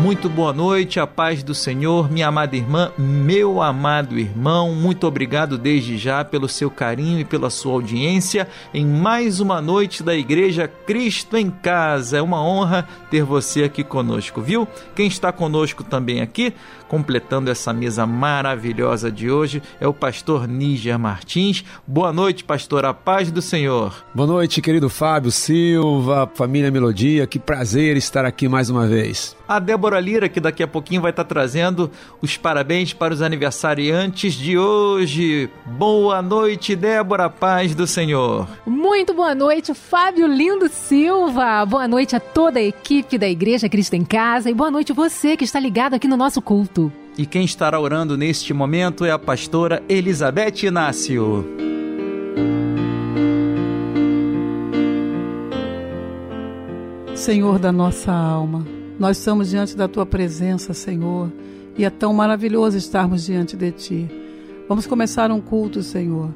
Muito boa noite, a paz do Senhor, minha amada irmã, meu amado irmão. Muito obrigado desde já pelo seu carinho e pela sua audiência em mais uma noite da Igreja Cristo em Casa. É uma honra ter você aqui conosco, viu? Quem está conosco também aqui, completando essa mesa maravilhosa de hoje, é o pastor Níger Martins. Boa noite, pastor, a paz do Senhor. Boa noite, querido Fábio Silva, família Melodia, que prazer estar aqui mais uma vez. A Débora Lira, que daqui a pouquinho vai estar trazendo os parabéns para os aniversariantes de hoje. Boa noite, Débora, paz do Senhor. Muito boa noite, Fábio Lindo Silva. Boa noite a toda a equipe da Igreja Cristo em Casa e boa noite você que está ligado aqui no nosso culto. E quem estará orando neste momento é a pastora Elizabeth Inácio. Senhor da nossa alma, nós estamos diante da tua presença, Senhor, e é tão maravilhoso estarmos diante de ti. Vamos começar um culto, Senhor,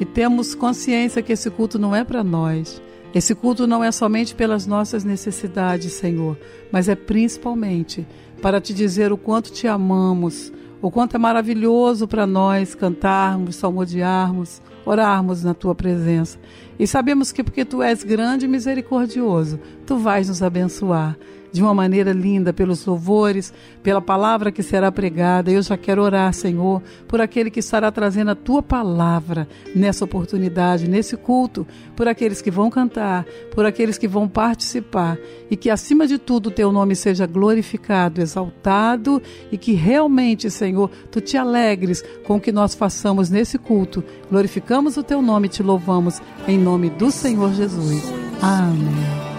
e temos consciência que esse culto não é para nós. Esse culto não é somente pelas nossas necessidades, Senhor, mas é principalmente para te dizer o quanto te amamos, o quanto é maravilhoso para nós cantarmos, salmodiarmos, orarmos na tua presença. E sabemos que porque tu és grande e misericordioso, tu vais nos abençoar de uma maneira linda pelos louvores, pela palavra que será pregada. Eu já quero orar, Senhor, por aquele que estará trazendo a tua palavra nessa oportunidade, nesse culto, por aqueles que vão cantar, por aqueles que vão participar e que acima de tudo o teu nome seja glorificado, exaltado e que realmente, Senhor, tu te alegres com o que nós façamos nesse culto. Glorificamos o teu nome e te louvamos em nome do Senhor Jesus. Amém.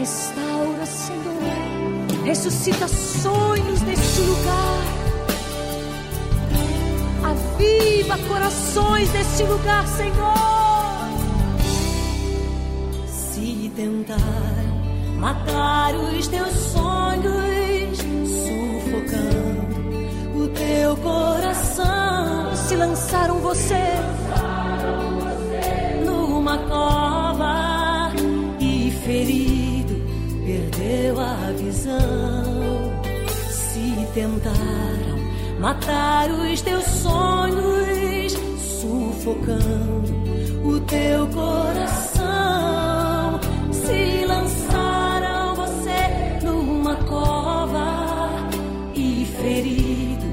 Restaura, Senhor, ressuscita sonhos neste lugar. Aviva corações neste lugar, Senhor. Se tentar matar os teus sonhos, sufocando o teu coração, se lançaram você numa cova a visão. Se tentaram matar os teus sonhos, sufocando o teu coração, se lançaram você numa cova e ferido.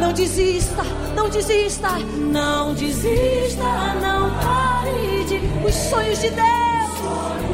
Não desista, não desista, não desista, não pare de os sonhos de Deus.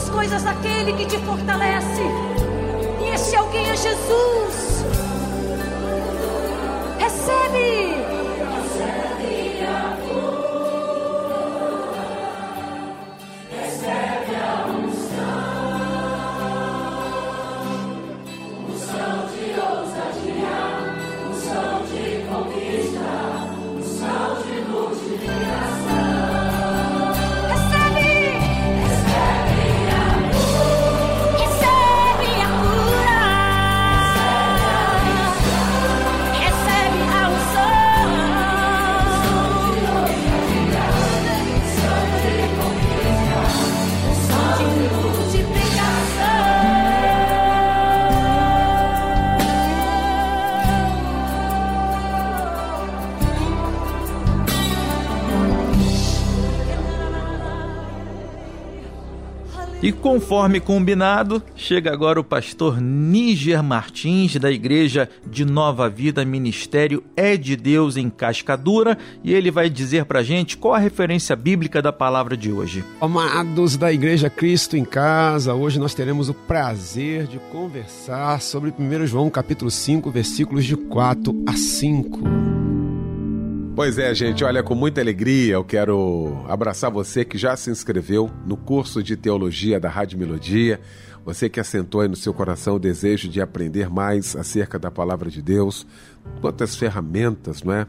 As coisas daquele que te fortalece. E esse alguém é Jesus. Recebe! E conforme combinado, chega agora o pastor Níger Martins, da Igreja de Nova Vida Ministério É de Deus em Cascadura, e ele vai dizer pra gente qual a referência bíblica da palavra de hoje. Amados da Igreja Cristo em Casa, hoje nós teremos o prazer de conversar sobre 1 João capítulo 5, versículos de 4 a 5. Pois é, gente, olha, com muita alegria eu quero abraçar você que já se inscreveu no curso de teologia da Rádio Melodia, você que assentou aí no seu coração o desejo de aprender mais acerca da palavra de Deus, quantas ferramentas, não é?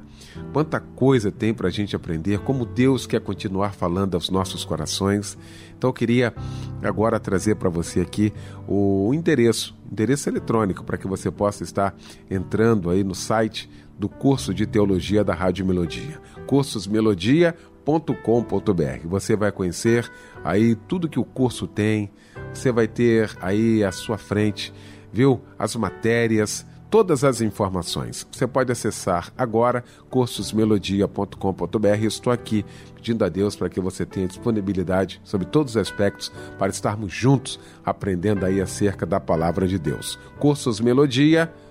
Quanta coisa tem para a gente aprender, como Deus quer continuar falando aos nossos corações. Então eu queria agora trazer para você aqui o endereço, endereço eletrônico, para que você possa estar entrando aí no site do curso de teologia da Rádio Melodia, cursosmelodia.com.br. Você vai conhecer aí tudo que o curso tem, você vai ter aí à sua frente, viu, as matérias, todas as informações. Você pode acessar agora cursosmelodia.com.br. Estou aqui pedindo a Deus para que você tenha disponibilidade sobre todos os aspectos para estarmos juntos aprendendo aí acerca da palavra de Deus. cursosmelodia.com.br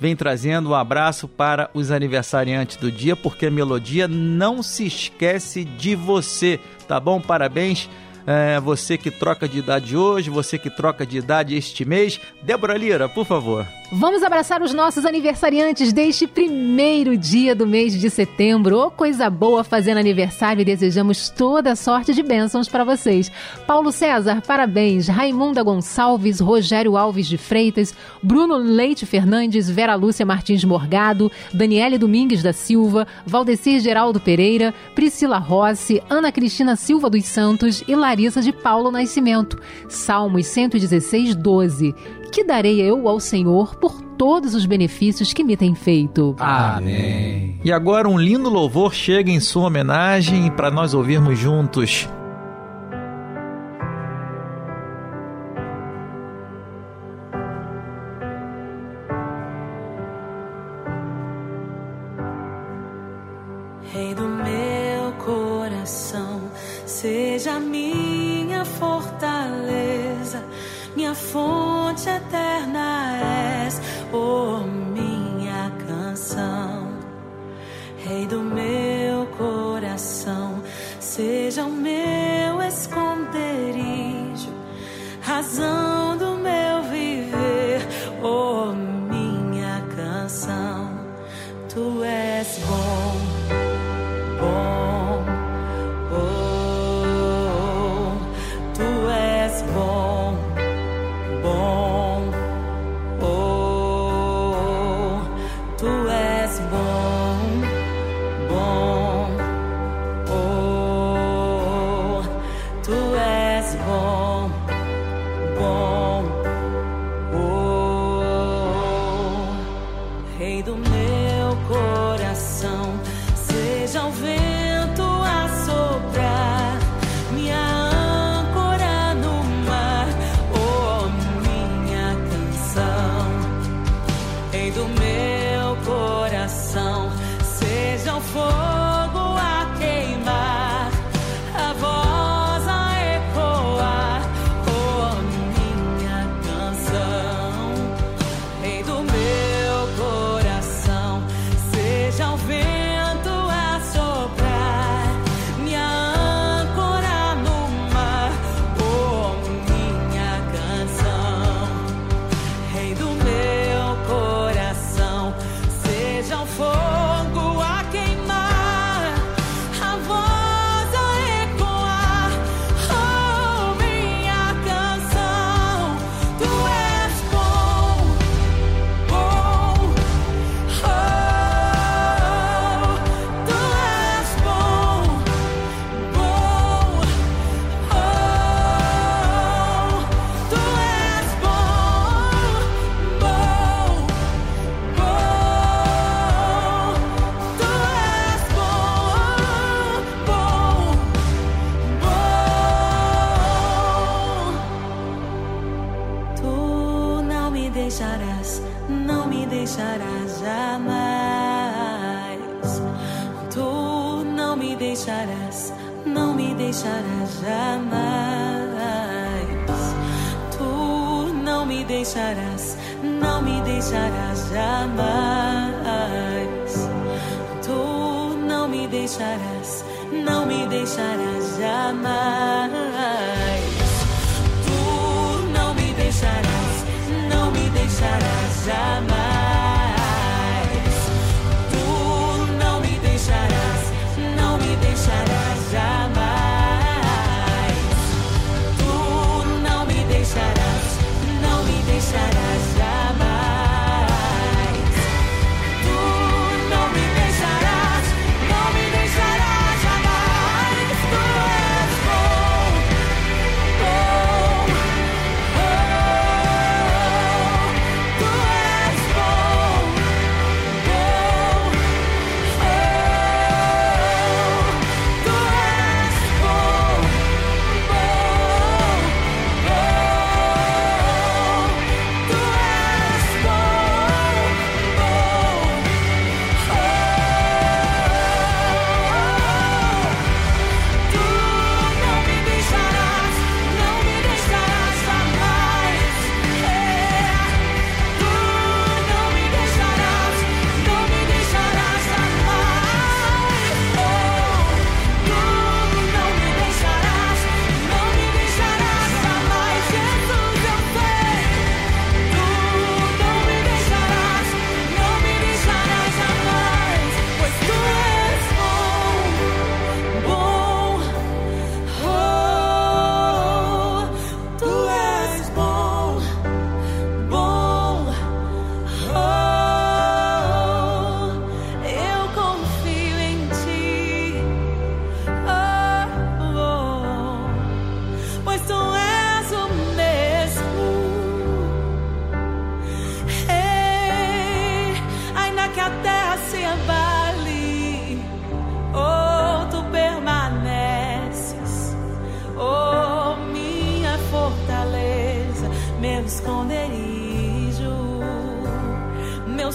vem trazendo um abraço para os aniversariantes do dia, porque a melodia não se esquece de você, tá bom? Parabéns é, você que troca de idade hoje, você que troca de idade este mês. Débora Lira, por favor. Vamos abraçar os nossos aniversariantes deste primeiro dia do mês de setembro. Oh, coisa boa fazendo aniversário e desejamos toda sorte de bênçãos para vocês. Paulo César, parabéns. Raimunda Gonçalves, Rogério Alves de Freitas, Bruno Leite Fernandes, Vera Lúcia Martins Morgado, Daniele Domingues da Silva, Valdecir Geraldo Pereira, Priscila Rossi, Ana Cristina Silva dos Santos e Larissa de Paulo Nascimento. Salmos 116, 12 que darei eu ao Senhor por todos os benefícios que me tem feito. Amém. E agora um lindo louvor chega em sua homenagem para nós ouvirmos juntos.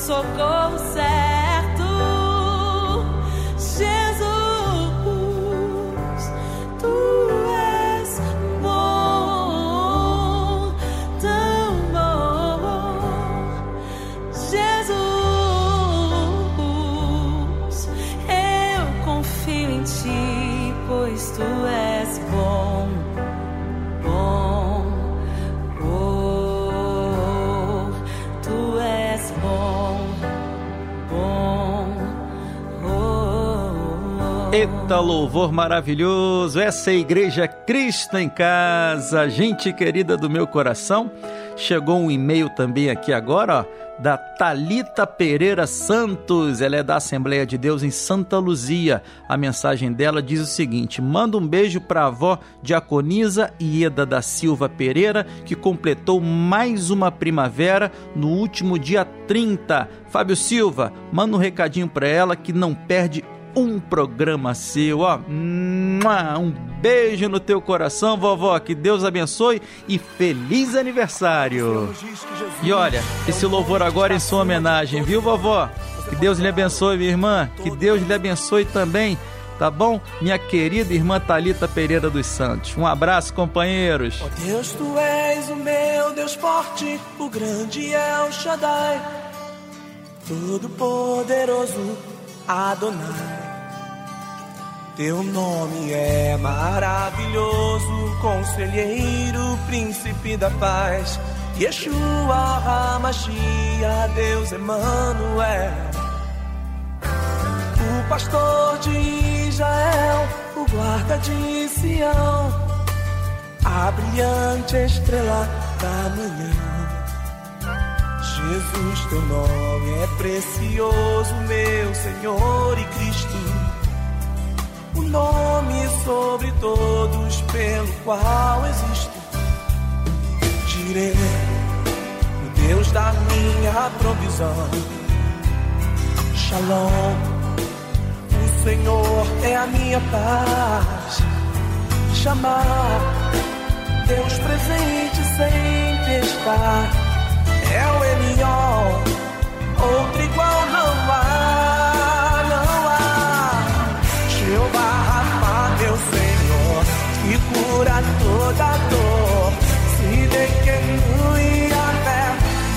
socorro céu. volta, louvor maravilhoso. Essa é a Igreja Cristo em Casa, gente querida do meu coração. Chegou um e-mail também aqui agora, ó, da Talita Pereira Santos. Ela é da Assembleia de Deus em Santa Luzia. A mensagem dela diz o seguinte: manda um beijo para a avó Diaconisa Ieda da Silva Pereira, que completou mais uma primavera no último dia 30. Fábio Silva, manda um recadinho para ela que não perde um programa seu, ó. Um beijo no teu coração, vovó. Que Deus abençoe e feliz aniversário. E olha, esse louvor agora é em sua homenagem, viu, vovó? Que Deus lhe abençoe, minha irmã. Que Deus lhe abençoe também, tá bom? Minha querida irmã Talita Pereira dos Santos. Um abraço, companheiros. Ó oh Deus, tu és o meu Deus forte, o grande é El Shaddai, todo poderoso Adonai. Teu nome é maravilhoso, conselheiro, príncipe da paz. Yeshua HaMashiach, Deus Emmanuel. O pastor de Israel, o guarda de Sião, a brilhante estrela da manhã. Jesus, teu nome é precioso, meu Senhor e Cristo o nome sobre todos pelo qual existo. Direi, o Deus da minha provisão. Shalom, o Senhor é a minha paz. Chamar Deus presente sem testar. É o Elion, outro igual não há, não há. Jeová Rafa, meu Senhor, que cura toda dor. Se de que a fé,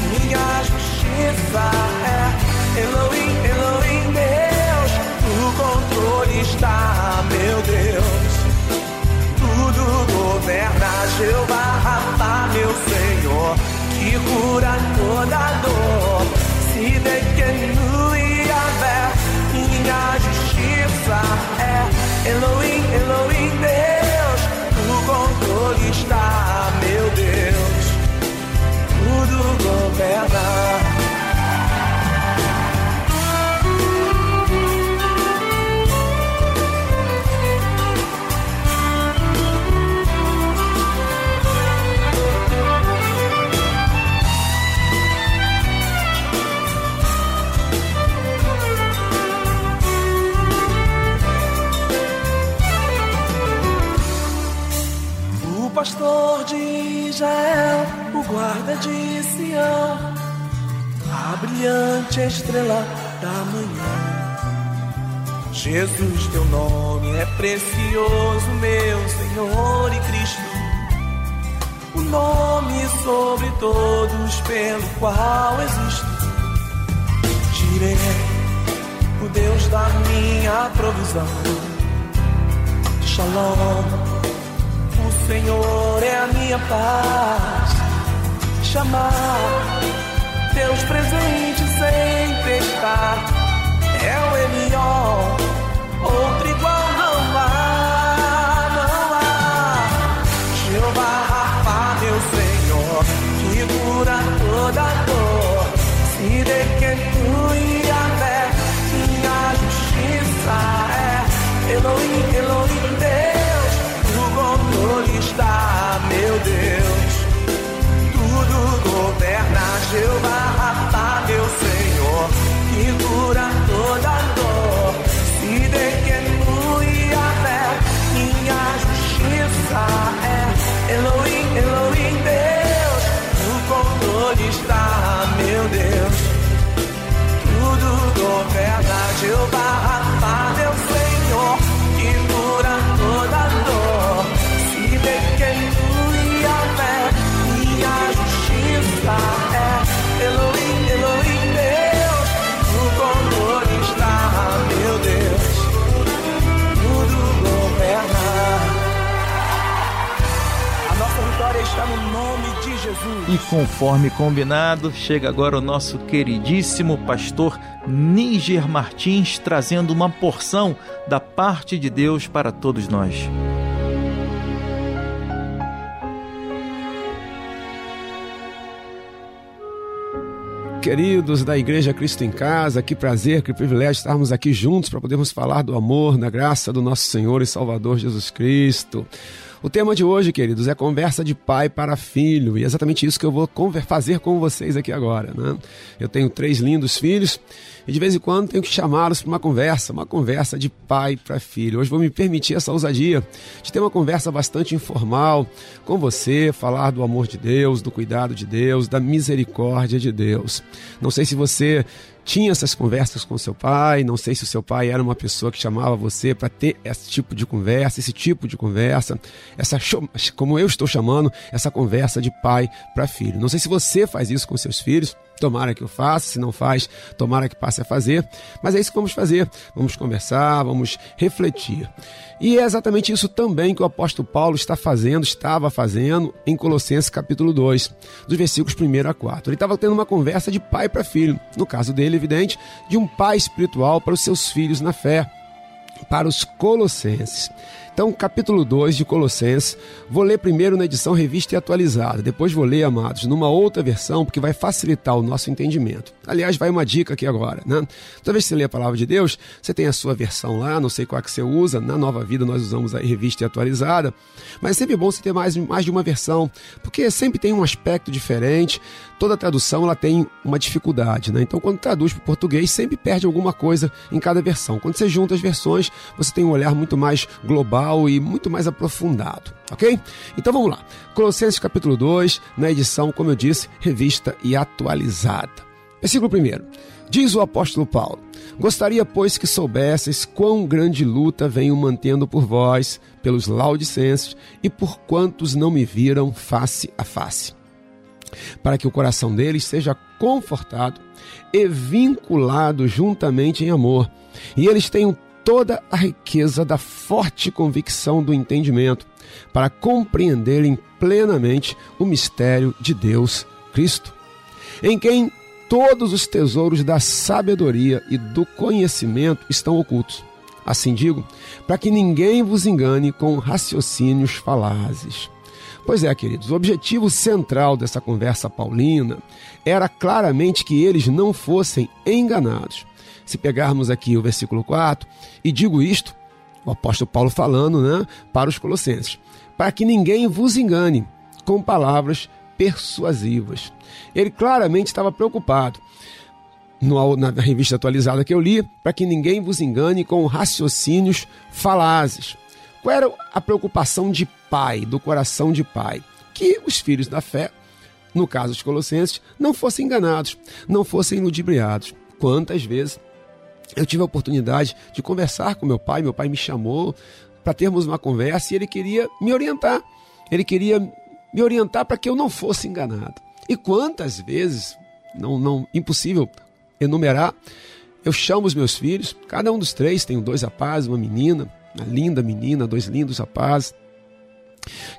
minha justiça é Elohim, Elohim, Deus, no controle está, meu Deus. Tudo governa Jeová Rafa, meu cura toda dor. Se de que fé, minha justiça é Elohim, Elohim, Deus. No controle está, meu Deus. Tudo governa. Estrela da manhã. Jesus, teu nome é precioso, meu Senhor e Cristo. O nome sobre todos pelo qual existo. Direi, o Deus da minha provisão. Shalom. O Senhor é a minha paz. Chamar Deus presente sem testar. É o Elion, outro igual não há, não há. Jeová Rafa, meu Senhor, que cura toda dor. Se de que tu e a fé, minha justiça é Elohim, Elohim, Deus. No controle está, meu Deus. Tudo governa Jeová E conforme combinado, chega agora o nosso queridíssimo pastor Níger Martins trazendo uma porção da parte de Deus para todos nós. Queridos da Igreja Cristo em Casa, que prazer, que privilégio estarmos aqui juntos para podermos falar do amor, da graça do nosso Senhor e Salvador Jesus Cristo. O tema de hoje, queridos, é conversa de pai para filho, e é exatamente isso que eu vou fazer com vocês aqui agora. Né? Eu tenho três lindos filhos e de vez em quando tenho que chamá-los para uma conversa, uma conversa de pai para filho. Hoje vou me permitir essa ousadia de ter uma conversa bastante informal com você, falar do amor de Deus, do cuidado de Deus, da misericórdia de Deus. Não sei se você tinha essas conversas com seu pai. Não sei se o seu pai era uma pessoa que chamava você para ter esse tipo de conversa, esse tipo de conversa, essa como eu estou chamando, essa conversa de pai para filho. Não sei se você faz isso com seus filhos. Tomara que eu faça, se não faz, tomara que passe a fazer. Mas é isso que vamos fazer. Vamos conversar, vamos refletir. E é exatamente isso também que o apóstolo Paulo está fazendo, estava fazendo em Colossenses capítulo 2, dos versículos 1 a 4. Ele estava tendo uma conversa de pai para filho. No caso dele, evidente, de um pai espiritual para os seus filhos na fé, para os colossenses. Então, capítulo 2 de Colossenses, vou ler primeiro na edição revista e atualizada, depois vou ler, amados, numa outra versão, porque vai facilitar o nosso entendimento. Aliás, vai uma dica aqui agora, né? Toda vez que você lê a palavra de Deus, você tem a sua versão lá, não sei qual é que você usa, na Nova Vida nós usamos a revista e atualizada, mas é sempre bom você ter mais, mais de uma versão, porque sempre tem um aspecto diferente, toda tradução ela tem uma dificuldade, né? Então, quando traduz para o português, sempre perde alguma coisa em cada versão. Quando você junta as versões, você tem um olhar muito mais global e muito mais aprofundado, ok? Então vamos lá. Colossenses capítulo 2, na edição, como eu disse, revista e atualizada. Versículo 1. Diz o apóstolo Paulo: Gostaria, pois, que soubesseis quão grande luta venho mantendo por vós, pelos laudicenses e por quantos não me viram face a face, para que o coração deles seja confortado e vinculado juntamente em amor, e eles tenham toda a riqueza da forte convicção do entendimento, para compreenderem plenamente o mistério de Deus Cristo, em quem todos os tesouros da sabedoria e do conhecimento estão ocultos. Assim digo, para que ninguém vos engane com raciocínios falazes. Pois é, queridos, o objetivo central dessa conversa paulina era claramente que eles não fossem enganados se pegarmos aqui o versículo 4, e digo isto, o apóstolo Paulo falando né, para os colossenses, para que ninguém vos engane com palavras persuasivas. Ele claramente estava preocupado. No, na revista atualizada que eu li, para que ninguém vos engane com raciocínios falazes. Qual era a preocupação de pai, do coração de pai? Que os filhos da fé, no caso dos colossenses, não fossem enganados, não fossem ludibriados. Quantas vezes eu tive a oportunidade de conversar com meu pai. Meu pai me chamou para termos uma conversa e ele queria me orientar. Ele queria me orientar para que eu não fosse enganado. E quantas vezes, não, não, impossível enumerar, eu chamo os meus filhos, cada um dos três, tenho dois rapazes, uma menina, uma linda menina, dois lindos rapazes,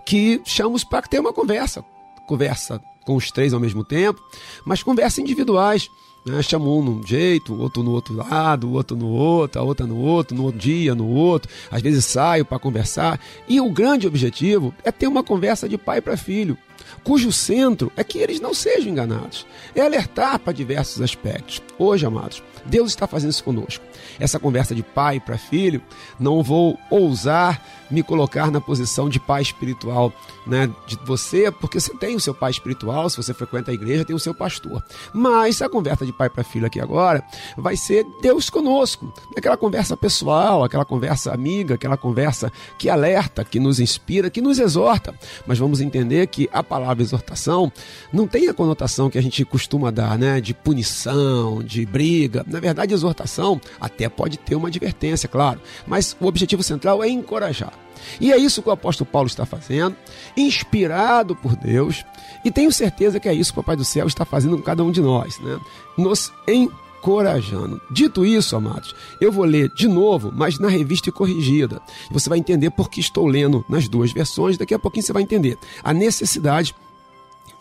que chamo para ter uma conversa. Conversa com os três ao mesmo tempo, mas conversas individuais né? Chama um num jeito, outro no outro lado, outro no outro, a outra no outro, no outro dia, no outro. Às vezes saio para conversar. E o grande objetivo é ter uma conversa de pai para filho, cujo centro é que eles não sejam enganados. É alertar para diversos aspectos. Hoje, amados, Deus está fazendo isso conosco. Essa conversa de pai para filho, não vou ousar me colocar na posição de pai espiritual, né, de você, porque você tem o seu pai espiritual, se você frequenta a igreja, tem o seu pastor. Mas a conversa de pai para filho aqui agora vai ser Deus conosco, aquela conversa pessoal, aquela conversa amiga, aquela conversa que alerta, que nos inspira, que nos exorta. Mas vamos entender que a palavra exortação não tem a conotação que a gente costuma dar, né, de punição, de briga. Na verdade, exortação até pode ter uma advertência, claro, mas o objetivo central é encorajar. E é isso que o apóstolo Paulo está fazendo, inspirado por Deus, e tenho certeza que é isso que o Papai do Céu está fazendo com cada um de nós, né? Nos encorajando. Dito isso, amados, eu vou ler de novo, mas na revista corrigida. Você vai entender por que estou lendo nas duas versões, daqui a pouquinho você vai entender a necessidade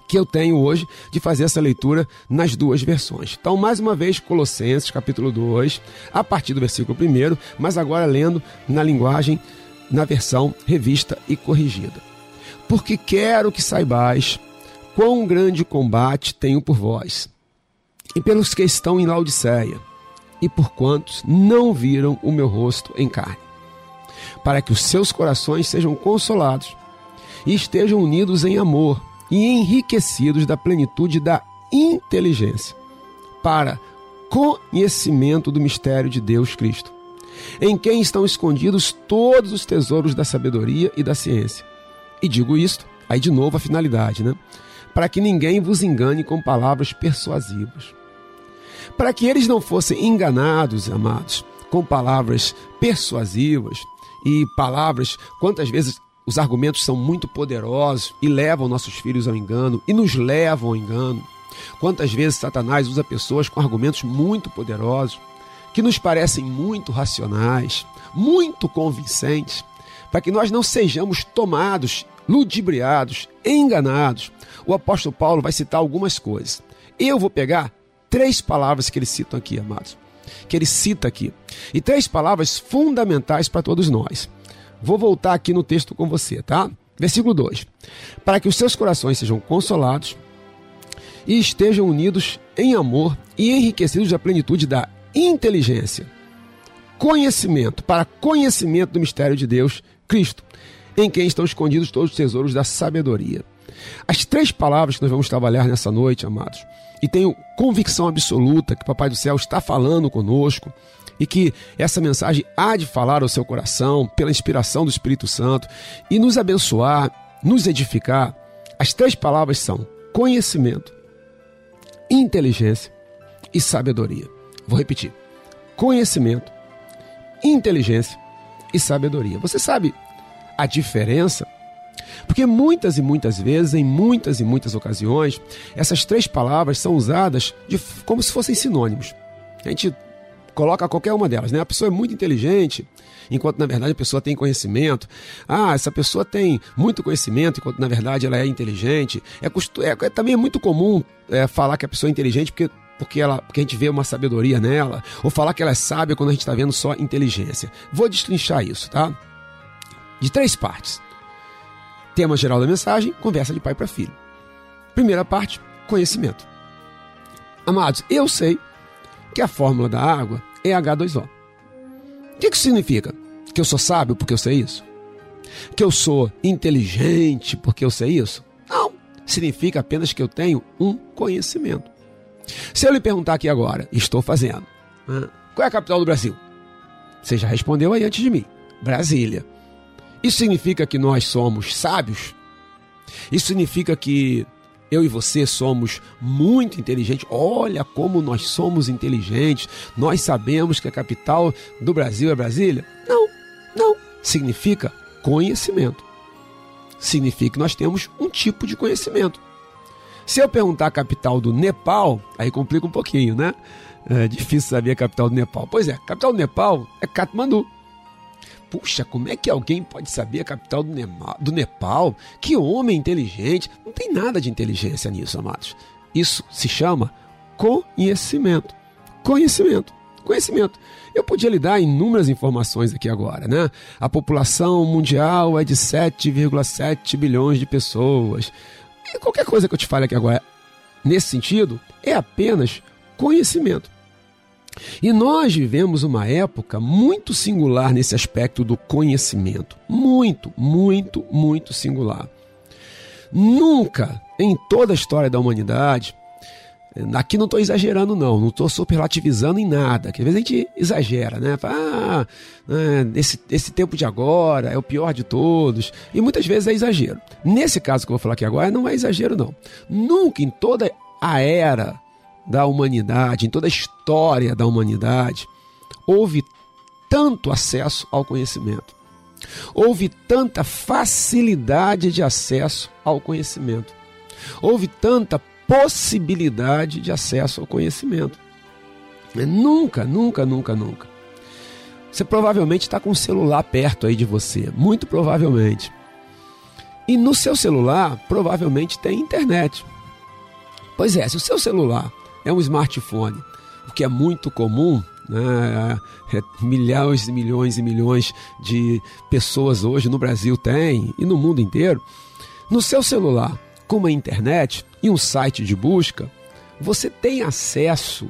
que eu tenho hoje de fazer essa leitura nas duas versões. Então, mais uma vez, Colossenses, capítulo 2, a partir do versículo 1, mas agora lendo na linguagem na versão revista e corrigida. Porque quero que saibais quão grande combate tenho por vós, e pelos que estão em Laodiceia, e por quantos não viram o meu rosto em carne, para que os seus corações sejam consolados e estejam unidos em amor e enriquecidos da plenitude da inteligência, para conhecimento do mistério de Deus Cristo em quem estão escondidos todos os tesouros da sabedoria e da ciência. E digo isto, aí de novo a finalidade, né? Para que ninguém vos engane com palavras persuasivas. para que eles não fossem enganados, amados, com palavras persuasivas e palavras, quantas vezes os argumentos são muito poderosos e levam nossos filhos ao engano e nos levam ao engano. Quantas vezes Satanás usa pessoas com argumentos muito poderosos, que nos parecem muito racionais, muito convincentes, para que nós não sejamos tomados, ludibriados, enganados. O apóstolo Paulo vai citar algumas coisas. Eu vou pegar três palavras que ele cita aqui, amados. Que ele cita aqui. E três palavras fundamentais para todos nós. Vou voltar aqui no texto com você, tá? Versículo 2: Para que os seus corações sejam consolados e estejam unidos em amor e enriquecidos da plenitude da inteligência, conhecimento, para conhecimento do mistério de Deus, Cristo, em quem estão escondidos todos os tesouros da sabedoria. As três palavras que nós vamos trabalhar nessa noite, amados, e tenho convicção absoluta que o Papai do Céu está falando conosco e que essa mensagem há de falar ao seu coração pela inspiração do Espírito Santo e nos abençoar, nos edificar. As três palavras são conhecimento, inteligência e sabedoria. Vou repetir: conhecimento, inteligência e sabedoria. Você sabe a diferença? Porque muitas e muitas vezes, em muitas e muitas ocasiões, essas três palavras são usadas de, como se fossem sinônimos. A gente coloca qualquer uma delas, né? A pessoa é muito inteligente, enquanto na verdade a pessoa tem conhecimento. Ah, essa pessoa tem muito conhecimento, enquanto na verdade ela é inteligente. É, é, é também é muito comum é, falar que a pessoa é inteligente porque porque, ela, porque a gente vê uma sabedoria nela, ou falar que ela é sábia quando a gente está vendo só inteligência. Vou destrinchar isso, tá? De três partes. Tema geral da mensagem: conversa de pai para filho. Primeira parte: conhecimento. Amados, eu sei que a fórmula da água é H2O. O que isso significa? Que eu sou sábio porque eu sei isso? Que eu sou inteligente porque eu sei isso? Não. Significa apenas que eu tenho um conhecimento. Se eu lhe perguntar aqui agora, estou fazendo. Qual é a capital do Brasil? Você já respondeu aí antes de mim. Brasília. Isso significa que nós somos sábios? Isso significa que eu e você somos muito inteligentes. Olha como nós somos inteligentes. Nós sabemos que a capital do Brasil é Brasília? Não, não. Significa conhecimento. Significa que nós temos um tipo de conhecimento. Se eu perguntar a capital do Nepal, aí complica um pouquinho, né? É difícil saber a capital do Nepal. Pois é, a capital do Nepal é Katmandu. Puxa, como é que alguém pode saber a capital do, do Nepal? Que homem inteligente! Não tem nada de inteligência nisso, amados. Isso se chama conhecimento. Conhecimento. Conhecimento. Eu podia lhe dar inúmeras informações aqui agora, né? A população mundial é de 7,7 bilhões de pessoas. E qualquer coisa que eu te fale aqui agora, nesse sentido, é apenas conhecimento. E nós vivemos uma época muito singular nesse aspecto do conhecimento. Muito, muito, muito singular. Nunca em toda a história da humanidade, aqui não estou exagerando, não, não estou superlativizando em nada, que às vezes a gente exagera, né? Fala, ah, esse, esse tempo de agora é o pior de todos, e muitas vezes é exagero. Nesse caso que eu vou falar aqui agora, não é exagero, não. Nunca em toda a era da humanidade, em toda a história da humanidade, houve tanto acesso ao conhecimento. Houve tanta facilidade de acesso ao conhecimento. Houve tanta possibilidade de acesso ao conhecimento. Nunca, nunca, nunca, nunca. Você provavelmente está com um celular perto aí de você, muito provavelmente. E no seu celular, provavelmente tem internet. Pois é, se o seu celular é um smartphone, o que é muito comum, né? É, milhões e milhões e milhões de pessoas hoje no Brasil têm e no mundo inteiro. No seu celular, com uma internet e um site de busca, você tem acesso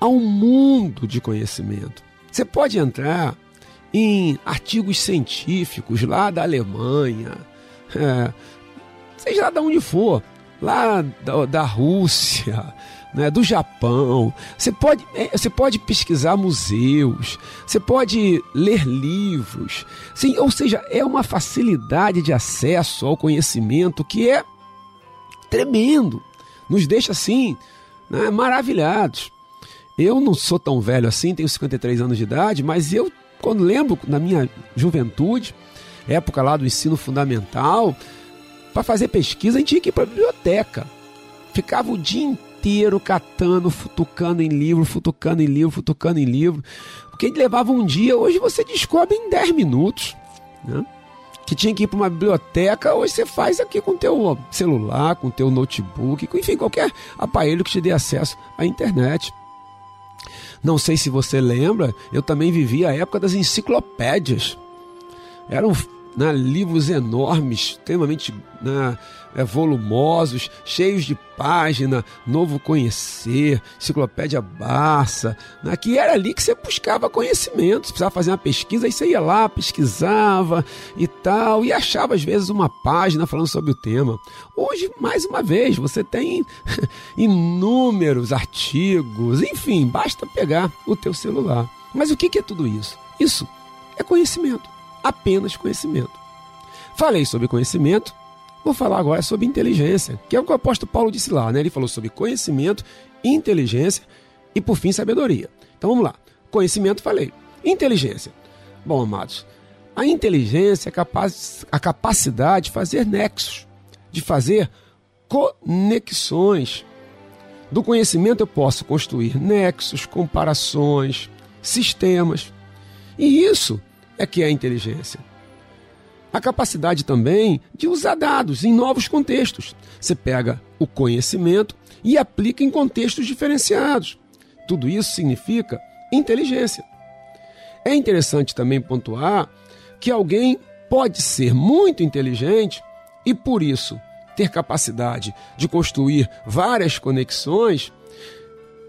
a um mundo de conhecimento. Você pode entrar em artigos científicos lá da Alemanha, é, seja lá de onde for, lá da, da Rússia, né, do Japão. Você pode, é, você pode pesquisar museus, você pode ler livros. Sim, ou seja, é uma facilidade de acesso ao conhecimento que é tremendo. Nos deixa assim, né, maravilhados. Eu não sou tão velho assim, tenho 53 anos de idade, mas eu, quando lembro na minha juventude, época lá do ensino fundamental, para fazer pesquisa a gente tinha que ir para a biblioteca. Ficava o dia inteiro catando, futucando em livro, futucando em livro, futucando em livro. Porque levava um dia, hoje você descobre em 10 minutos. Né? Que tinha que ir para uma biblioteca, hoje você faz aqui com o teu celular, com o teu notebook, com, enfim, qualquer aparelho que te dê acesso à internet. Não sei se você lembra, eu também vivi a época das enciclopédias. Eram né, livros enormes, extremamente né, é, volumosos, cheios de página, Novo Conhecer, Enciclopédia Barça, né, que era ali que você buscava conhecimento, você precisava fazer uma pesquisa, aí você ia lá, pesquisava e tal, e achava às vezes uma página falando sobre o tema. Hoje, mais uma vez, você tem inúmeros artigos, enfim, basta pegar o teu celular. Mas o que é tudo isso? Isso é conhecimento apenas conhecimento. Falei sobre conhecimento, vou falar agora sobre inteligência, que é o que o apóstolo Paulo disse lá, né? Ele falou sobre conhecimento, inteligência e, por fim, sabedoria. Então vamos lá. Conhecimento, falei. Inteligência. Bom, amados, a inteligência é capaz, a capacidade de fazer nexos, de fazer conexões. Do conhecimento eu posso construir nexos, comparações, sistemas. E isso é que é a inteligência. A capacidade também de usar dados em novos contextos. Você pega o conhecimento e aplica em contextos diferenciados. Tudo isso significa inteligência. É interessante também pontuar que alguém pode ser muito inteligente e, por isso, ter capacidade de construir várias conexões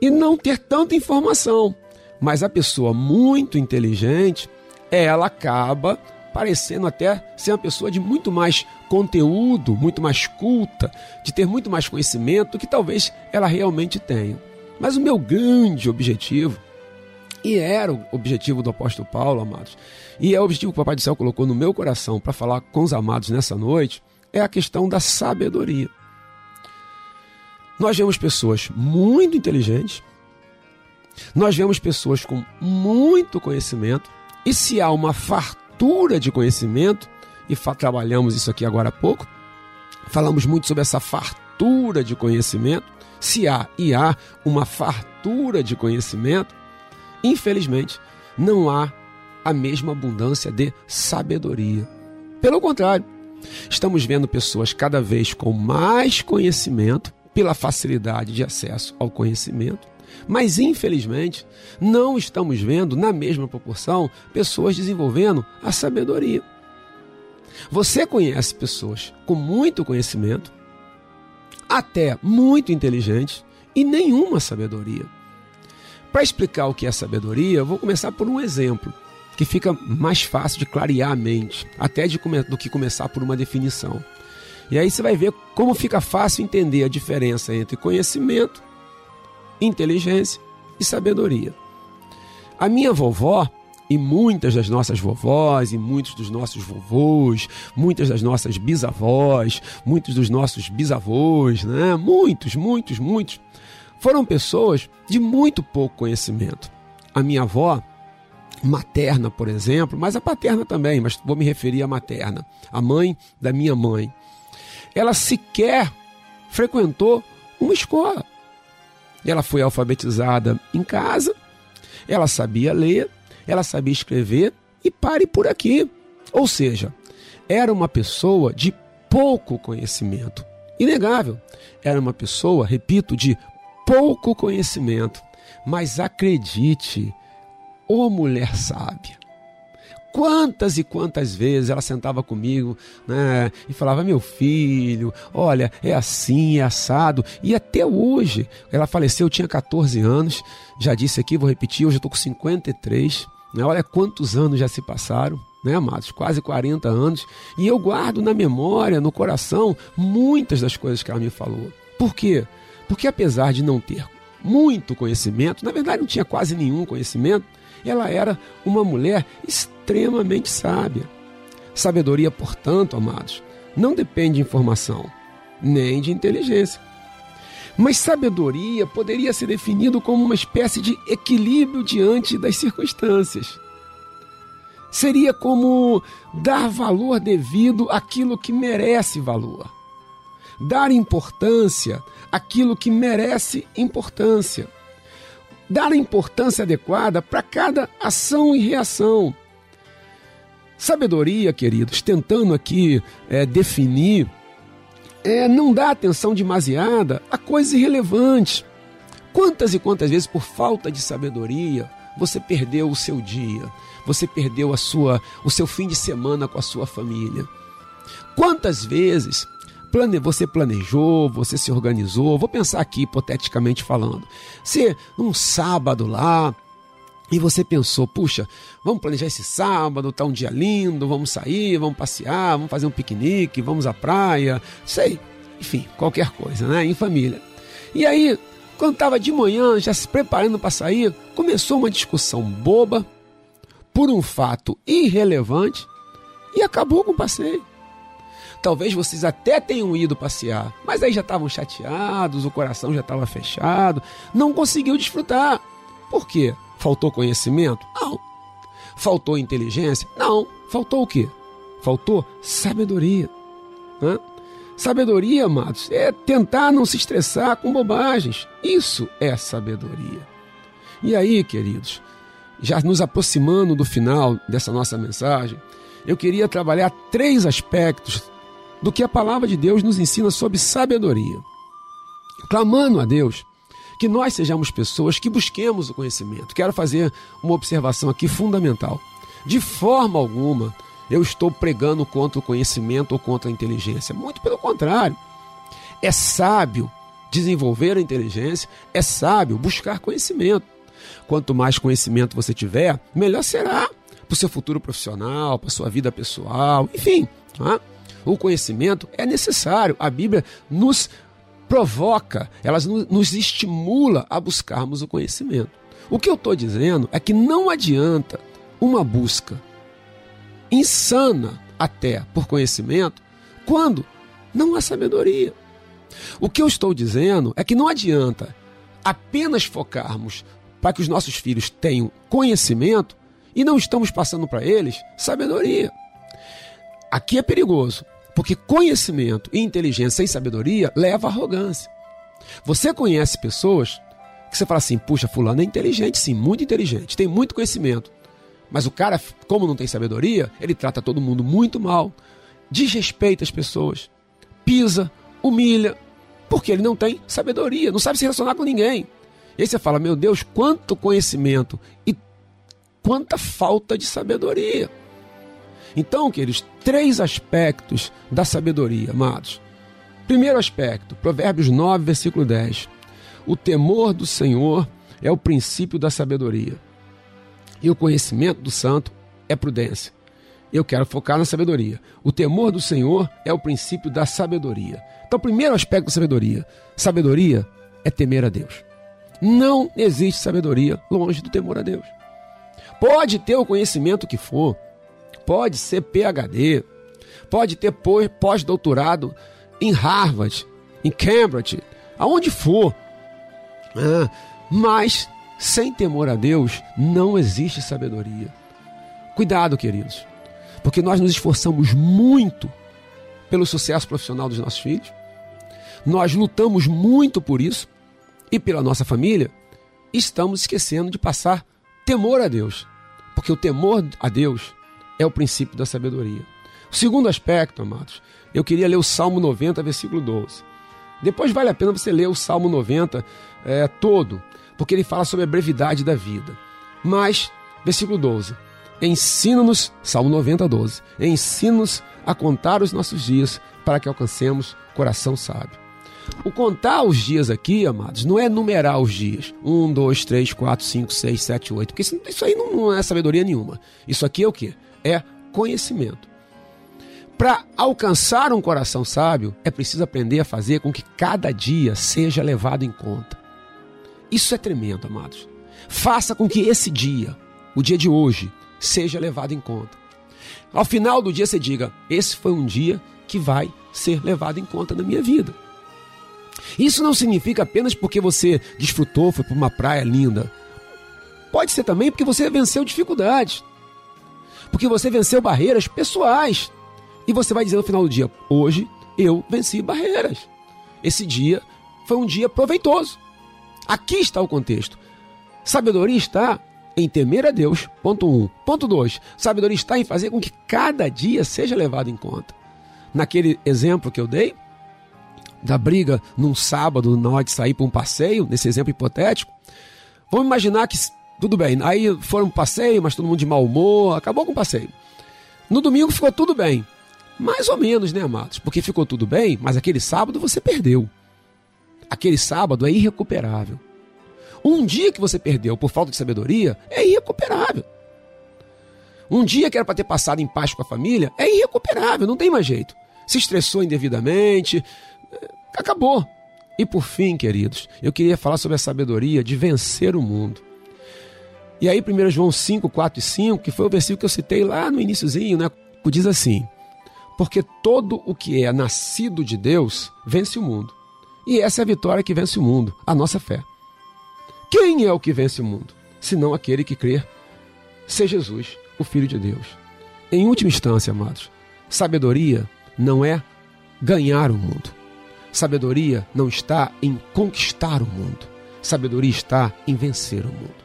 e não ter tanta informação. Mas a pessoa muito inteligente, ela acaba parecendo até ser uma pessoa de muito mais conteúdo, muito mais culta, de ter muito mais conhecimento que talvez ela realmente tenha. Mas o meu grande objetivo, e era o objetivo do apóstolo Paulo, amados, e é o objetivo que o Papai do Céu colocou no meu coração para falar com os amados nessa noite, é a questão da sabedoria. Nós vemos pessoas muito inteligentes, nós vemos pessoas com muito conhecimento, e se há uma fartura de conhecimento, e trabalhamos isso aqui agora há pouco, falamos muito sobre essa fartura de conhecimento. Se há e há uma fartura de conhecimento, infelizmente, não há a mesma abundância de sabedoria. Pelo contrário, estamos vendo pessoas cada vez com mais conhecimento, pela facilidade de acesso ao conhecimento, mas, infelizmente, não estamos vendo, na mesma proporção, pessoas desenvolvendo a sabedoria. Você conhece pessoas com muito conhecimento, até muito inteligentes, e nenhuma sabedoria. Para explicar o que é sabedoria, vou começar por um exemplo que fica mais fácil de clarear a mente, até de, do que começar por uma definição. E aí você vai ver como fica fácil entender a diferença entre conhecimento inteligência e sabedoria. A minha vovó e muitas das nossas vovós e muitos dos nossos vovôs, muitas das nossas bisavós, muitos dos nossos bisavôs, né? Muitos, muitos, muitos foram pessoas de muito pouco conhecimento. A minha avó materna, por exemplo, mas a paterna também, mas vou me referir à materna, a mãe da minha mãe. Ela sequer frequentou uma escola. Ela foi alfabetizada em casa, ela sabia ler, ela sabia escrever e pare por aqui. Ou seja, era uma pessoa de pouco conhecimento. Inegável. Era uma pessoa, repito, de pouco conhecimento. Mas acredite, ô mulher sábia, Quantas e quantas vezes ela sentava comigo né, e falava: Meu filho, olha, é assim, é assado. E até hoje, ela faleceu, eu tinha 14 anos, já disse aqui, vou repetir, hoje eu estou com 53. Né, olha quantos anos já se passaram, né, amados? Quase 40 anos. E eu guardo na memória, no coração, muitas das coisas que ela me falou. Por quê? Porque apesar de não ter muito conhecimento, na verdade não tinha quase nenhum conhecimento, ela era uma mulher extremamente sábia. Sabedoria, portanto, amados, não depende de informação, nem de inteligência. Mas sabedoria poderia ser definido como uma espécie de equilíbrio diante das circunstâncias. Seria como dar valor devido àquilo que merece valor. Dar importância àquilo que merece importância. Dar a importância adequada para cada ação e reação. Sabedoria, queridos, tentando aqui é, definir é, não dá atenção demasiada a coisas irrelevantes. Quantas e quantas vezes, por falta de sabedoria, você perdeu o seu dia, você perdeu a sua, o seu fim de semana com a sua família? Quantas vezes plane, você planejou, você se organizou? Vou pensar aqui hipoteticamente falando. Se um sábado lá, e você pensou, puxa, vamos planejar esse sábado, tá um dia lindo, vamos sair, vamos passear, vamos fazer um piquenique, vamos à praia, sei, enfim, qualquer coisa, né? Em família. E aí, quando estava de manhã, já se preparando para sair, começou uma discussão boba por um fato irrelevante e acabou com o passeio. Talvez vocês até tenham ido passear, mas aí já estavam chateados, o coração já estava fechado, não conseguiu desfrutar. Por quê? Faltou conhecimento? Não. Faltou inteligência? Não. Faltou o quê? Faltou sabedoria. Sabedoria, amados, é tentar não se estressar com bobagens. Isso é sabedoria. E aí, queridos, já nos aproximando do final dessa nossa mensagem, eu queria trabalhar três aspectos do que a palavra de Deus nos ensina sobre sabedoria. Clamando a Deus que nós sejamos pessoas que busquemos o conhecimento. Quero fazer uma observação aqui fundamental. De forma alguma eu estou pregando contra o conhecimento ou contra a inteligência. Muito pelo contrário. É sábio desenvolver a inteligência, é sábio buscar conhecimento. Quanto mais conhecimento você tiver, melhor será para o seu futuro profissional, para a sua vida pessoal, enfim. Tá? O conhecimento é necessário. A Bíblia nos provoca, ela nos estimula a buscarmos o conhecimento. O que eu estou dizendo é que não adianta uma busca insana até por conhecimento quando não há sabedoria. O que eu estou dizendo é que não adianta apenas focarmos para que os nossos filhos tenham conhecimento e não estamos passando para eles sabedoria. Aqui é perigoso, porque conhecimento inteligência e sabedoria leva à arrogância. Você conhece pessoas que você fala assim: puxa, fulano é inteligente, sim, muito inteligente, tem muito conhecimento. Mas o cara, como não tem sabedoria, ele trata todo mundo muito mal, desrespeita as pessoas, pisa, humilha, porque ele não tem sabedoria, não sabe se relacionar com ninguém. E aí você fala: meu Deus, quanto conhecimento e quanta falta de sabedoria. Então, queridos, três aspectos da sabedoria, amados. Primeiro aspecto, Provérbios 9, versículo 10. O temor do Senhor é o princípio da sabedoria. E o conhecimento do santo é prudência. Eu quero focar na sabedoria. O temor do Senhor é o princípio da sabedoria. Então, primeiro aspecto da sabedoria: sabedoria é temer a Deus. Não existe sabedoria longe do temor a Deus. Pode ter o conhecimento que for, pode ser PhD, pode ter pós-doutorado em Harvard, em Cambridge, aonde for. Ah, mas sem temor a Deus não existe sabedoria. Cuidado, queridos, porque nós nos esforçamos muito pelo sucesso profissional dos nossos filhos, nós lutamos muito por isso e pela nossa família, estamos esquecendo de passar temor a Deus, porque o temor a Deus é o princípio da sabedoria. O segundo aspecto, amados, eu queria ler o Salmo 90, versículo 12. Depois vale a pena você ler o Salmo 90 é, todo, porque ele fala sobre a brevidade da vida. Mas, versículo 12: Ensina-nos, Salmo 90, 12: Ensina-nos a contar os nossos dias para que alcancemos coração sábio. O contar os dias aqui, amados, não é numerar os dias. Um, dois, três, quatro, cinco, seis, sete, oito. Porque isso, isso aí não, não é sabedoria nenhuma. Isso aqui é o quê? É conhecimento. Para alcançar um coração sábio, é preciso aprender a fazer com que cada dia seja levado em conta. Isso é tremendo, amados. Faça com que esse dia, o dia de hoje, seja levado em conta. Ao final do dia você diga: esse foi um dia que vai ser levado em conta na minha vida. Isso não significa apenas porque você desfrutou, foi para uma praia linda. Pode ser também porque você venceu dificuldades. Porque você venceu barreiras pessoais. E você vai dizer no final do dia: hoje eu venci barreiras. Esse dia foi um dia proveitoso. Aqui está o contexto. Sabedoria está em temer a Deus, ponto 1. Um. Ponto 2. Sabedoria está em fazer com que cada dia seja levado em conta. Naquele exemplo que eu dei, da briga num sábado na hora de sair para um passeio, nesse exemplo hipotético, vamos imaginar que tudo bem, aí foram um passeio, mas todo mundo de mau humor, acabou com o passeio. No domingo ficou tudo bem. Mais ou menos, né, amados? Porque ficou tudo bem, mas aquele sábado você perdeu. Aquele sábado é irrecuperável. Um dia que você perdeu por falta de sabedoria é irrecuperável. Um dia que era para ter passado em paz com a família é irrecuperável, não tem mais jeito. Se estressou indevidamente, acabou. E por fim, queridos, eu queria falar sobre a sabedoria de vencer o mundo. E aí, 1 João 5, 4 e 5, que foi o versículo que eu citei lá no iníciozinho, né? Diz assim: Porque todo o que é nascido de Deus vence o mundo. E essa é a vitória que vence o mundo, a nossa fé. Quem é o que vence o mundo? Senão aquele que crê ser Jesus, o Filho de Deus. Em última instância, amados, sabedoria não é ganhar o mundo. Sabedoria não está em conquistar o mundo. Sabedoria está em vencer o mundo.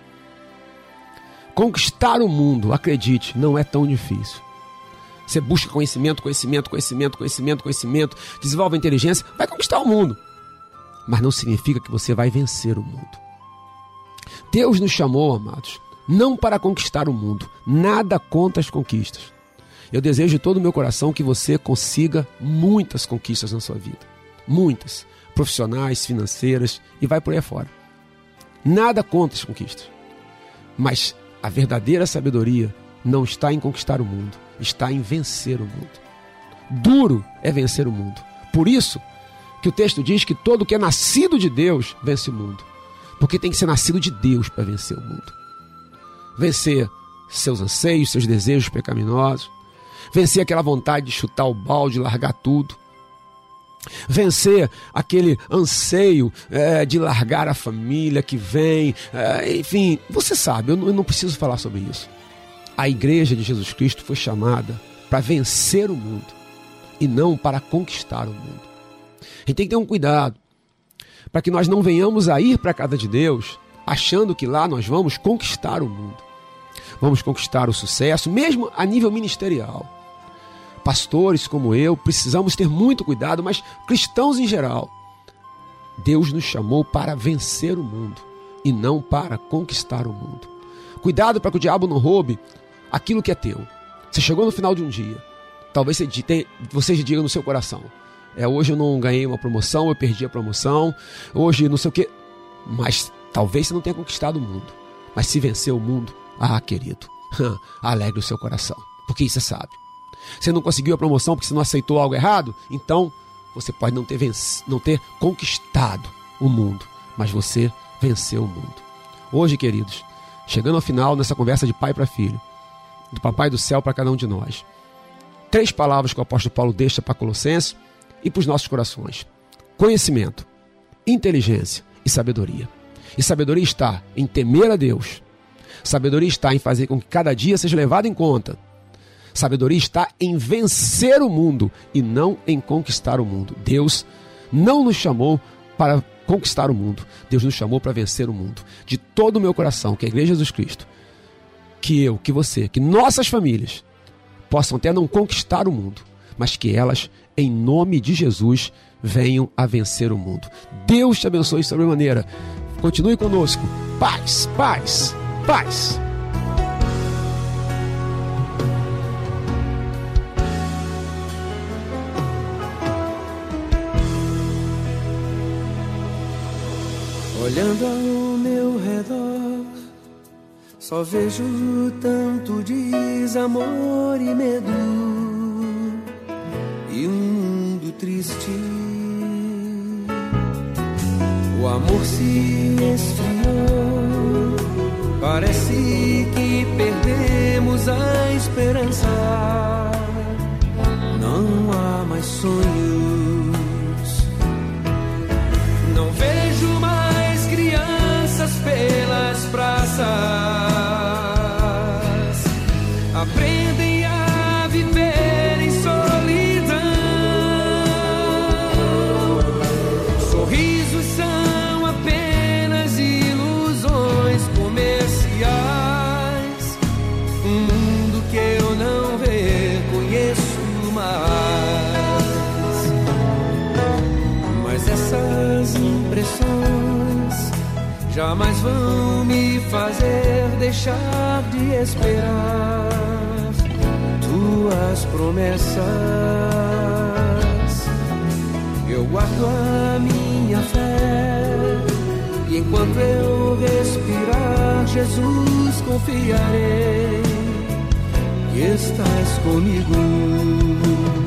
Conquistar o mundo, acredite, não é tão difícil. Você busca conhecimento, conhecimento, conhecimento, conhecimento, conhecimento, desenvolve inteligência, vai conquistar o mundo. Mas não significa que você vai vencer o mundo. Deus nos chamou, amados, não para conquistar o mundo, nada contra as conquistas. Eu desejo de todo o meu coração que você consiga muitas conquistas na sua vida. Muitas. Profissionais, financeiras e vai por aí fora. Nada contra as conquistas. Mas a verdadeira sabedoria não está em conquistar o mundo, está em vencer o mundo. Duro é vencer o mundo. Por isso que o texto diz que todo que é nascido de Deus vence o mundo. Porque tem que ser nascido de Deus para vencer o mundo. Vencer seus anseios, seus desejos pecaminosos, vencer aquela vontade de chutar o balde, largar tudo, vencer aquele anseio é, de largar a família que vem, é, enfim, você sabe, eu não, eu não preciso falar sobre isso. A igreja de Jesus Cristo foi chamada para vencer o mundo e não para conquistar o mundo. A gente tem que ter um cuidado para que nós não venhamos a ir para a casa de Deus achando que lá nós vamos conquistar o mundo. Vamos conquistar o sucesso, mesmo a nível ministerial pastores como eu, precisamos ter muito cuidado, mas cristãos em geral. Deus nos chamou para vencer o mundo e não para conquistar o mundo. Cuidado para que o diabo não roube aquilo que é teu. Você chegou no final de um dia, talvez você diga no seu coração: é hoje eu não ganhei uma promoção, eu perdi a promoção, hoje não sei o que, mas talvez você não tenha conquistado o mundo. Mas se vencer o mundo, ah, querido, alegre o seu coração, porque isso é sábio. Você não conseguiu a promoção porque você não aceitou algo errado? Então, você pode não ter, venc... não ter conquistado o mundo, mas você venceu o mundo. Hoje, queridos, chegando ao final nessa conversa de pai para filho, do papai do céu para cada um de nós, três palavras que o apóstolo Paulo deixa para Colossenses e para os nossos corações: conhecimento, inteligência e sabedoria. E sabedoria está em temer a Deus. Sabedoria está em fazer com que cada dia seja levado em conta Sabedoria está em vencer o mundo e não em conquistar o mundo. Deus não nos chamou para conquistar o mundo. Deus nos chamou para vencer o mundo. De todo o meu coração, que a Igreja de Jesus Cristo, que eu, que você, que nossas famílias possam até não conquistar o mundo, mas que elas, em nome de Jesus, venham a vencer o mundo. Deus te abençoe sobremaneira. Continue conosco. Paz, paz, paz. Olhando ao meu redor, só vejo tanto desamor e medo e um mundo triste. O amor se esfriou, parece que perdemos a esperança. Não há mais sonhos jamais vão me fazer deixar de esperar tuas promessas. Eu guardo a minha fé e enquanto eu respirar, Jesus, confiarei que estás comigo.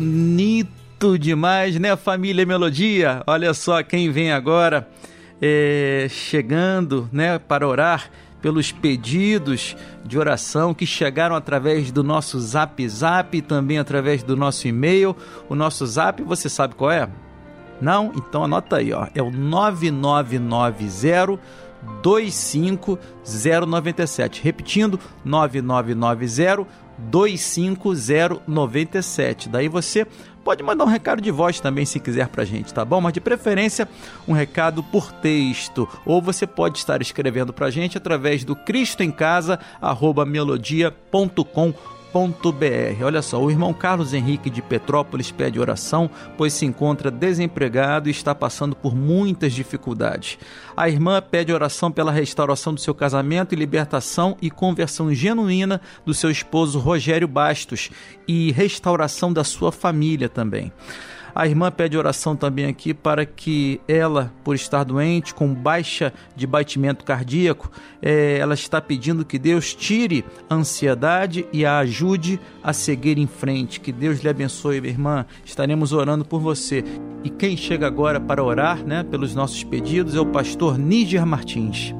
Bonito demais, né, família Melodia? Olha só quem vem agora é, chegando, né, para orar pelos pedidos de oração que chegaram através do nosso Zap Zap também através do nosso e-mail. O nosso Zap, você sabe qual é? Não? Então anota aí, ó. É o 9990 25097. Repetindo, 9990 25097. Daí você pode mandar um recado de voz também se quiser pra gente, tá bom? Mas de preferência, um recado por texto. Ou você pode estar escrevendo pra gente através do cristoemcasa@melodia.com Olha só, o irmão Carlos Henrique de Petrópolis pede oração, pois se encontra desempregado e está passando por muitas dificuldades. A irmã pede oração pela restauração do seu casamento e libertação e conversão genuína do seu esposo Rogério Bastos e restauração da sua família também. A irmã pede oração também aqui para que ela, por estar doente, com baixa de batimento cardíaco, eh, ela está pedindo que Deus tire a ansiedade e a ajude a seguir em frente. Que Deus lhe abençoe, minha irmã. Estaremos orando por você. E quem chega agora para orar, né, pelos nossos pedidos é o pastor Níger Martins.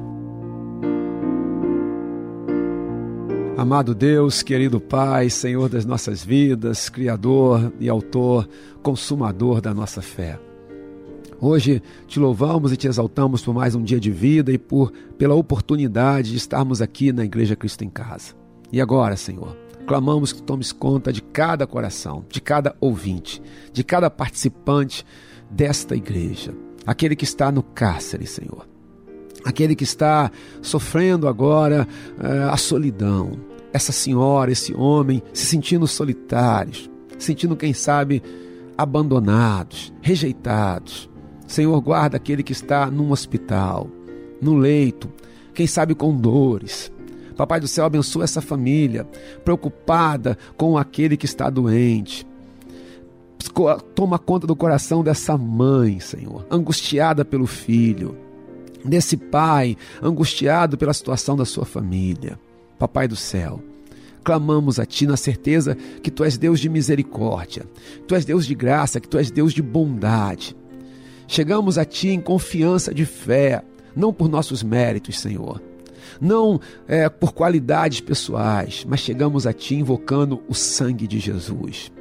Amado Deus, querido Pai, Senhor das nossas vidas, Criador e Autor, Consumador da nossa fé. Hoje te louvamos e te exaltamos por mais um dia de vida e por pela oportunidade de estarmos aqui na Igreja Cristo em Casa. E agora, Senhor, clamamos que tomes conta de cada coração, de cada ouvinte, de cada participante desta igreja, aquele que está no cárcere, Senhor aquele que está sofrendo agora uh, a solidão, essa senhora, esse homem se sentindo solitários, sentindo, quem sabe, abandonados, rejeitados. Senhor, guarda aquele que está num hospital, no leito, quem sabe com dores. Papai do céu, abençoa essa família, preocupada com aquele que está doente. Toma conta do coração dessa mãe, Senhor, angustiada pelo filho desse pai angustiado pela situação da sua família. Papai do céu, clamamos a Ti na certeza que Tu és Deus de misericórdia, Tu és Deus de graça, que Tu és Deus de bondade. Chegamos a Ti em confiança de fé, não por nossos méritos, Senhor, não é, por qualidades pessoais, mas chegamos a Ti invocando o sangue de Jesus.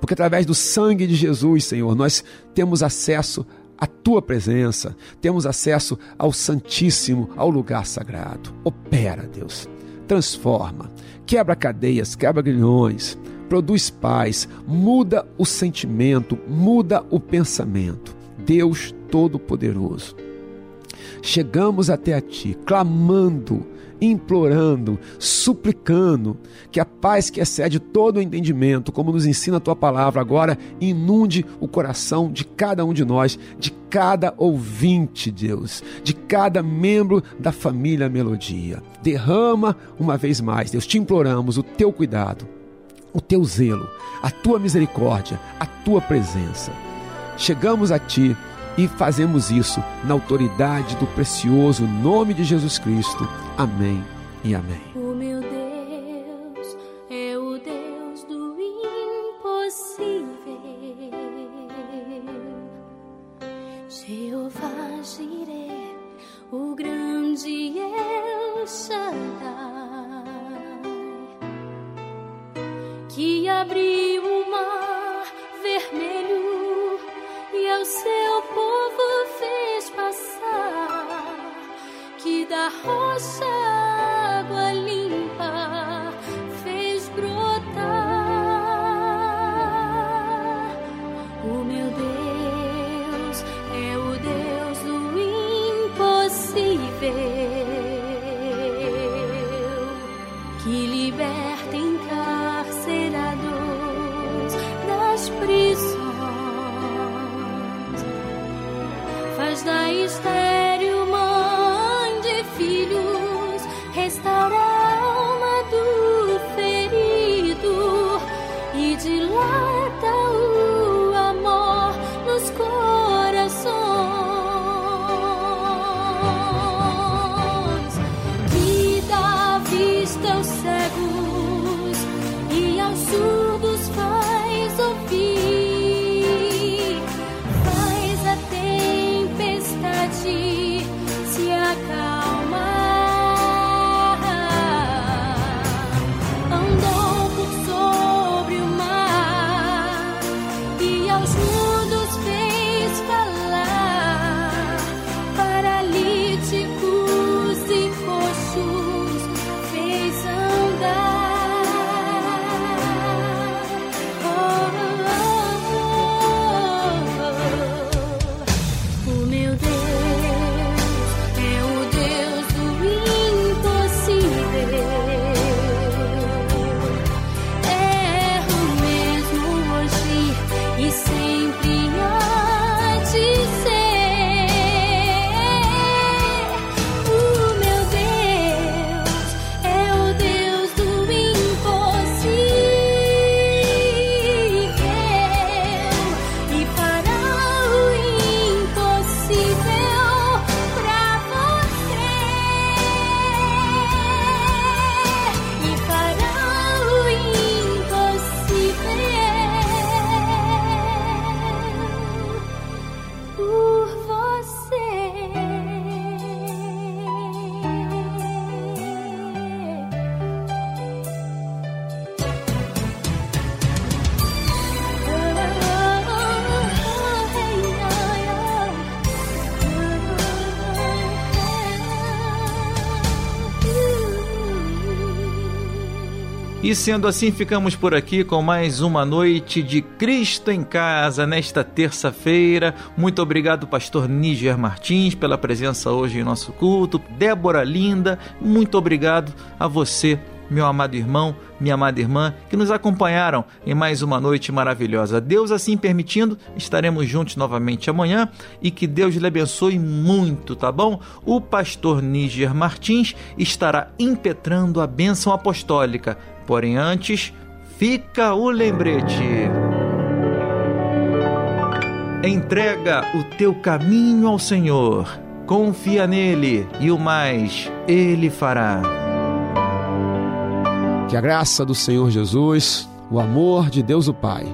Porque através do sangue de Jesus, Senhor, nós temos acesso à Tua presença, temos acesso ao Santíssimo, ao lugar sagrado. Opera, Deus, transforma, quebra cadeias, quebra grilhões, produz paz, muda o sentimento, muda o pensamento. Deus Todo-Poderoso. Chegamos até a Ti, clamando, implorando, suplicando que a paz que excede todo o entendimento, como nos ensina a Tua palavra agora, inunde o coração de cada um de nós, de cada ouvinte, Deus, de cada membro da família Melodia. Derrama uma vez mais, Deus, te imploramos o Teu cuidado, o Teu zelo, a Tua misericórdia, a Tua presença. Chegamos a Ti e fazemos isso na autoridade do precioso nome de Jesus Cristo. Amém e amém. O meu Deus é o Deus do impossível. Jeová Jireh, o grande El Shaddai, que abriu o mar vermelho ao seu povo fez passar, que da rocha E sendo assim, ficamos por aqui com mais uma noite de Cristo em Casa nesta terça-feira. Muito obrigado, pastor Níger Martins, pela presença hoje em nosso culto. Débora Linda, muito obrigado a você, meu amado irmão, minha amada irmã, que nos acompanharam em mais uma noite maravilhosa. Deus assim permitindo, estaremos juntos novamente amanhã e que Deus lhe abençoe muito, tá bom? O pastor Níger Martins estará impetrando a bênção apostólica. Porém, antes, fica o lembrete. Entrega o teu caminho ao Senhor, confia nele e o mais ele fará. Que a graça do Senhor Jesus, o amor de Deus o Pai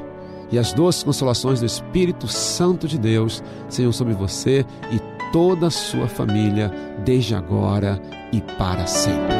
e as doces consolações do Espírito Santo de Deus sejam sobre você e toda a sua família, desde agora e para sempre.